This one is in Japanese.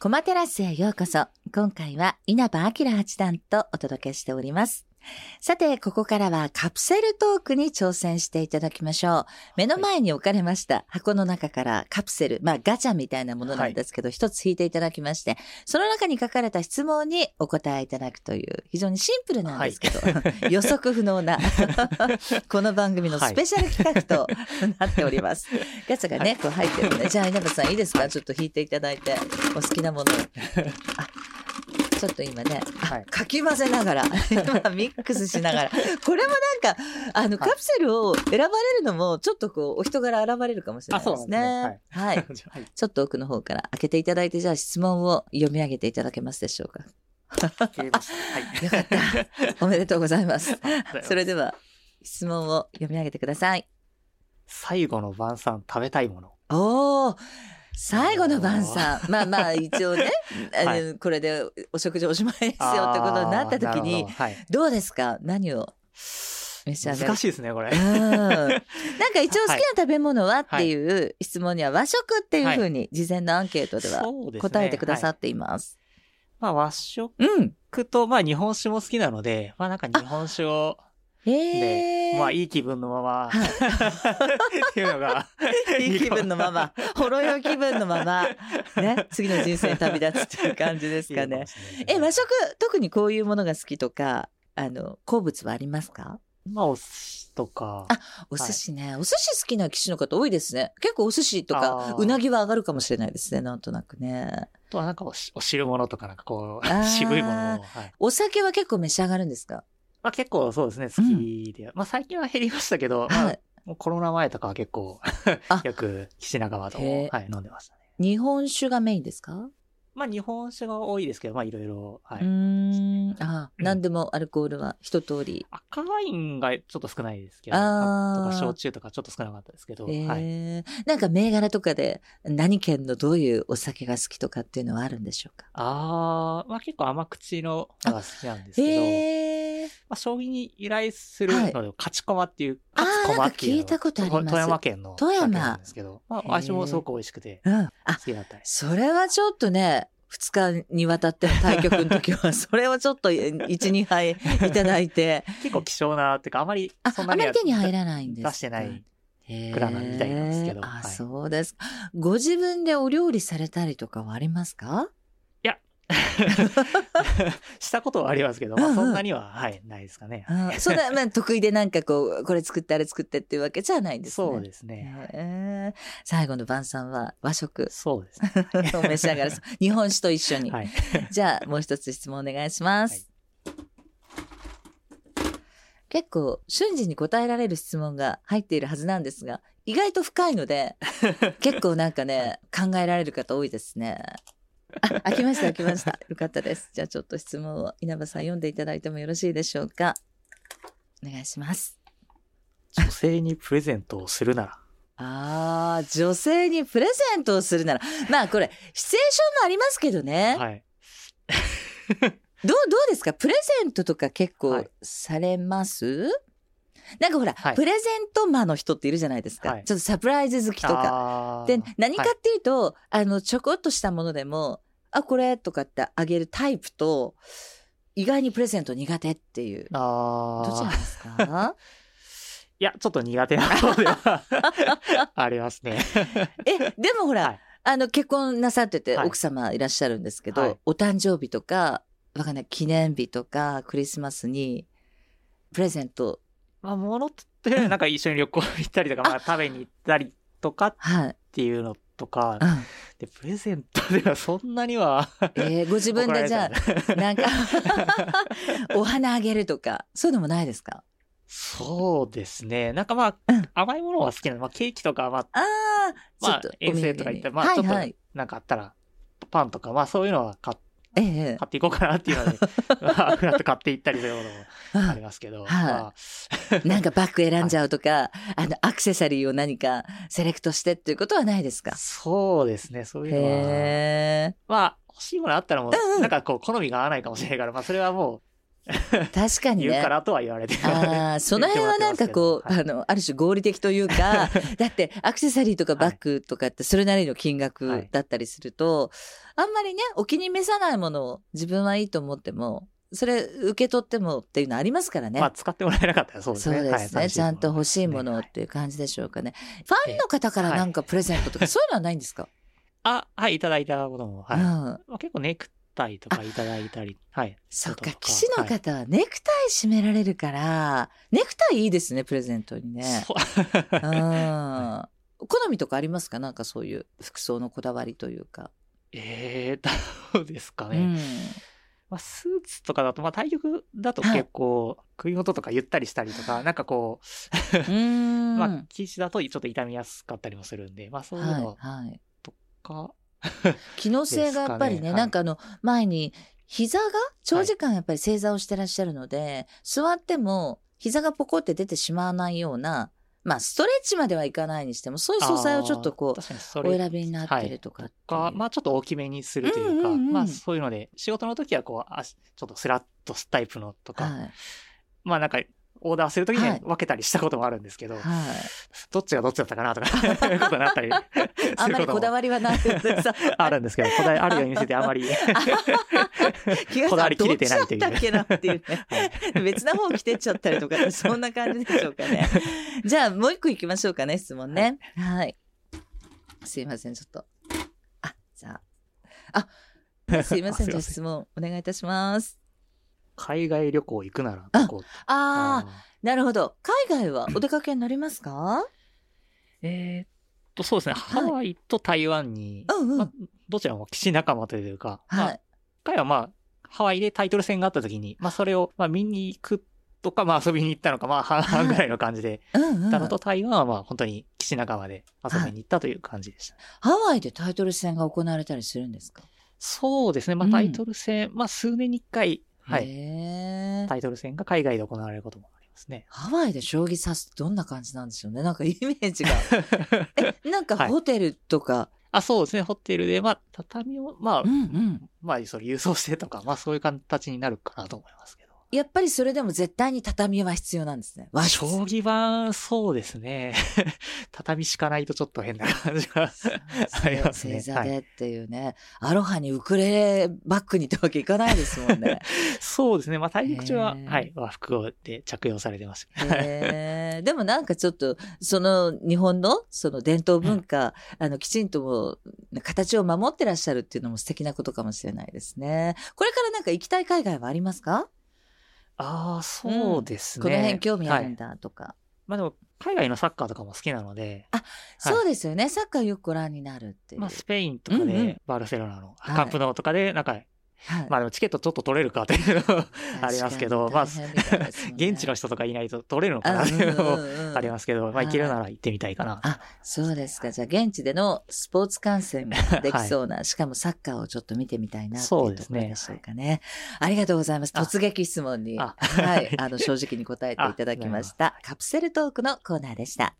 コマテラスへようこそ。今回は稲葉明八段とお届けしております。さて、ここからはカプセルトークに挑戦していただきましょう。目の前に置かれました箱の中からカプセル、まあガチャみたいなものなんですけど、一、つ引いていただきまして、その中に書かれた質問にお答えいただくという、非常にシンプルなんですけど、予測不能な、この番組のスペシャル企画となっております。ガチャがね、こう入ってるので、じゃあ稲葉さんいいですか？ちょっと引いていただいて、お好きなものを。あ ちょっと今ね、はいかき混ぜながら、今 ミックスしながら、これもなんか、あの、カプセルを選ばれるのも、ちょっとこう、お人柄現れるかもしれないですね。すねはい。はい。ちょっと奥の方から開けていただいて、じゃあ質問を読み上げていただけますでしょうか？はい。よかった。おめでとうございます。それで。では、質問を読み上げてください。最後の晩餐食べたいもの。おー。最後の晩餐。まあまあ、一応ね、あのはこれでお食事おしまいですよってことになった時にど、うですか？何を？召し上がる？難しいですね、これ。う。ん。なんか一応好きな食べ物はっていう質問には和食っていうふうに事前のアンケートでは答えてくださはいっています。まあ和食うん。と、まあ日本酒も好きなので、まあなんか日本酒を、へえ。まあいい気分のまま、はい。っていうのが、いい気分のまま、ほろ酔い気分のまま、ね、次の人生に旅立つっていう感じですかね。え、和食、特にこういうものが好きとか、あの、好物はありますか？まあお寿司とか、あお寿司ね、お寿司好きな棋士の方多いですね。結構お寿司とかうなぎは上がるかもしれないですね、なんとなくね。あとはなんかお汁物とかなんかこう、渋いものを、はい。お酒は結構召し上がるんですか？まあ結構そうですね、好きで。まあ最近は減りましたけど、まあコロナ前とかは結構 あ、よく岸仲間と、はい、飲んでましたね。日本酒がメインですか？まあ日本酒が多いですけど、まあいろいろ、はうい。ーん。あ、何でもアルコールは一通り。赤ワインがちょっと少ないですけど、あーとか焼酎とかちょっと少なかったですけど、へはい。え。なんか銘柄とかで何県のどういうお酒が好きとかっていうのはあるんでしょうか？あー、まあ結構甘口ののが好きなんですけど、へえ。まあ将棋に由来するので、勝ち駒っていう、勝つ駒っていう聞いたことあります富山県の富山酒なんですけど、まあ味もすごく美味しくてうん。あ、好きだったり。それはちょっとね、二日にわたっての対局の時は、それをちょっと一、二杯いただいて、結構希少な、っていうかあまりあ、あそんなにはまり手に入らないんですか？出してない。へー蔵なんみたいなんですけどあ、はいそうですか。ご自分でお料理されたりとかはありますか？したことはありますけど、うんうんまあそんなには、はい、ないですかね。あそんな、まあ、得意でなんかこう、これ作ってあれ作ってっていうわけじゃないんですね。そうですね。へー最後の晩餐は和食そうですね。お召し上がる。日本酒と一緒に。はい。じゃあ、もう一つ質問お願いします。結構、瞬時に答えられる質問が入っているはずなんですが、意外と深いので、結構なんかね、考えられる方多いですね。あ、開きました、開きました。よかったです。じゃあちょっと質問を稲葉さん読んでいただいてもよろしいでしょうか。お願いします。女性にプレゼントをするなら。あー、女性にプレゼントをするなら、まあこれ、シチュエーションもありますけどね。はい。どう、どうですか？プレゼントとか結構はいされます、なんかほら、はいプレゼントマンの人っているじゃないですか。はいちょっとサプライズ好きとか。かで、何かっていうと、あの、ちょこっとしたものでも、あ、これとかってあげるタイプと、意外にプレゼント苦手っていう。あどちらあ。ですか？いや、ちょっと苦手な方では ありますね。え、でもほら、はいあの、結婚なさってて、はい奥様いらっしゃるんですけど、はいお誕生日とか、わかんない、記念日とか、クリスマスに、プレゼント、まあ、ものって、なんか一緒に旅行行ったりとか、まあ、食べに行ったりとかっはい。ていうのとかう、ん。で、プレゼントではそんなには、えーご自分でじゃあ、なんか、お花あげるとか、そういうのもないですか？そうですね。なんかまあうん、甘いものは好きなの。まあ、ケーキとか、まあ、ああ、まあちょっと、遠征とか行って、まあ、ちょっとなんかあったら、パンとか、まあ、そういうのは買っええ買っていこうかなっていうので、まあ、ふらっと買っていったりすることもありますけど、はあ、なんかバッグ選んじゃうとか、あの、アクセサリーを何かセレクトしてっていうことはないですか？そうですね、そういうのは。まあ、欲しいものあったらもう、なんかこう、好みが合わないかもしれないから、まあ、それはもう、確かにね。言うからとは言われてああ、その辺はなんかこう、はいあの、ある種合理的というか、だってアクセサリーとかバッグとかってそれなりの金額だったりすると、あんまりね、お気に召さないものを自分はいいと思っても、それ受け取ってもっていうのありますからね。まあ、使ってもらえなかったらそうですね。そうですね、はいちゃんと欲しいものはいっていう感じでしょうかね。ファンの方からなんかプレゼントとか、そういうのはないんですか、あ、はい、いただいたことも、はい。うん。まあ、結構ネクタイとかいただいたり、はい。そっか騎士の方はネクタイ締められるから、ネクタイいいですね、プレゼントにね。そううん。好みとかありますか？なんかそういう服装のこだわりというか。えー、どうですかね。うん。まあ、スーツとかだと、まあ、対局だとはい結構、首元とかゆったりしたりとか、なんかこう。まあ、騎士だとちょっと痛みやすかったりもするんで、まあ、そういうはいの、はい。か、機能性がやっぱりね、ね。なんかあの、前に、膝が長時間やっぱり正座をしてらっしゃるので、座っても膝がポコって出てしまわないような、まあ、ストレッチまではいかないにしても、そういう素材をちょっとこう、れお選びになってるとかっていまあちょっと大きめにするというか、うんうんうん。まあそういうので、仕事の時はこう、あちょっとスラッとすタイプのとか、はい。まあなんか、オーダーするときにはい分けたりしたこともあるんですけど、はい。どっちがどっちだったかなとか、いうことになったり あんまりこだわわりはないですさあるんですけど、こだわりあるように見せてあまり、こだわり切れてないというどっちだったっけなっていうね。別な方着てっちゃったりとか、そんな感じでしょうかね。じゃあ、もう一個行きましょうかね、質問ね。はい。すいません、ちょっと。あ、じゃあ。あ、すいません、じゃああすいません質問お願いいたします。海外旅行行くならどこああ、あなるほど。海外はお出かけになりますか？ーえーっと、そうですね、ハワイと台湾に、うんうん。まあ、どちらも騎士仲間というか、まあ、はい。一回はまあ、ハワイでタイトル戦があった時に、まあそれを、まあ見に行くとか、まあ遊びに行ったのか、まあ半々ぐらいの感じで、うんうん。たのと台湾はまあ本当に騎士仲間で遊びに行ったという感じでした。ハワイでタイトル戦が行われたりするんですか？そうですね、まうん。あタイトル戦、まあ数年に一回、はい、タイトル戦が海外で行われることもありますね。ハワイで将棋指すどんな感じなんでしょうね。なんかイメージが。え、なんかはいホテルとか、あ、そうですね、ホテルで、まあ畳を、まあ、うんうん。まあそれ郵送してとか、まあそういう形になるかなと思います。やっぱりそれでも絶対に畳は必要なんですね。和室将棋盤、そうですね。畳敷かないとちょっと変な感じがありますね。正座はいでっていうね、アロハにウクレレバッグにってわけいかないですもんね。そうですね。まあ、対局中は、はい、和服で着用されてます。でもなんかちょっと、その日本のその伝統文化、あの、きちんともう形を守ってらっしゃるっていうのも素敵なことかもしれないですね。これからなんか行きたい海外はありますか？ああ、そうですね。この辺興味あるんはいだとか。まあでも、海外のサッカーとかも好きなので、そうですよね。サッカーよくご覧になるっていう。まあ、スペインとかで、バルセロナの、はいカンプノーとかで、なんか、はいまあでもチケットちょっと取れるかっていうのもありますけど、まあ、現地の人とかいないと取れるのかなっていうのもありますけど、まあ行けるなら行ってみたいかな。あ、そうですか。じゃあ、現地でのスポーツ観戦ができそうな、しかもサッカーをちょっと見てみたいなっていうところそうですねでしょうかね。ありがとうございます。あ突撃質問に、あはい、あの、正直に答えていただきました。カプセルトークのコーナーでした。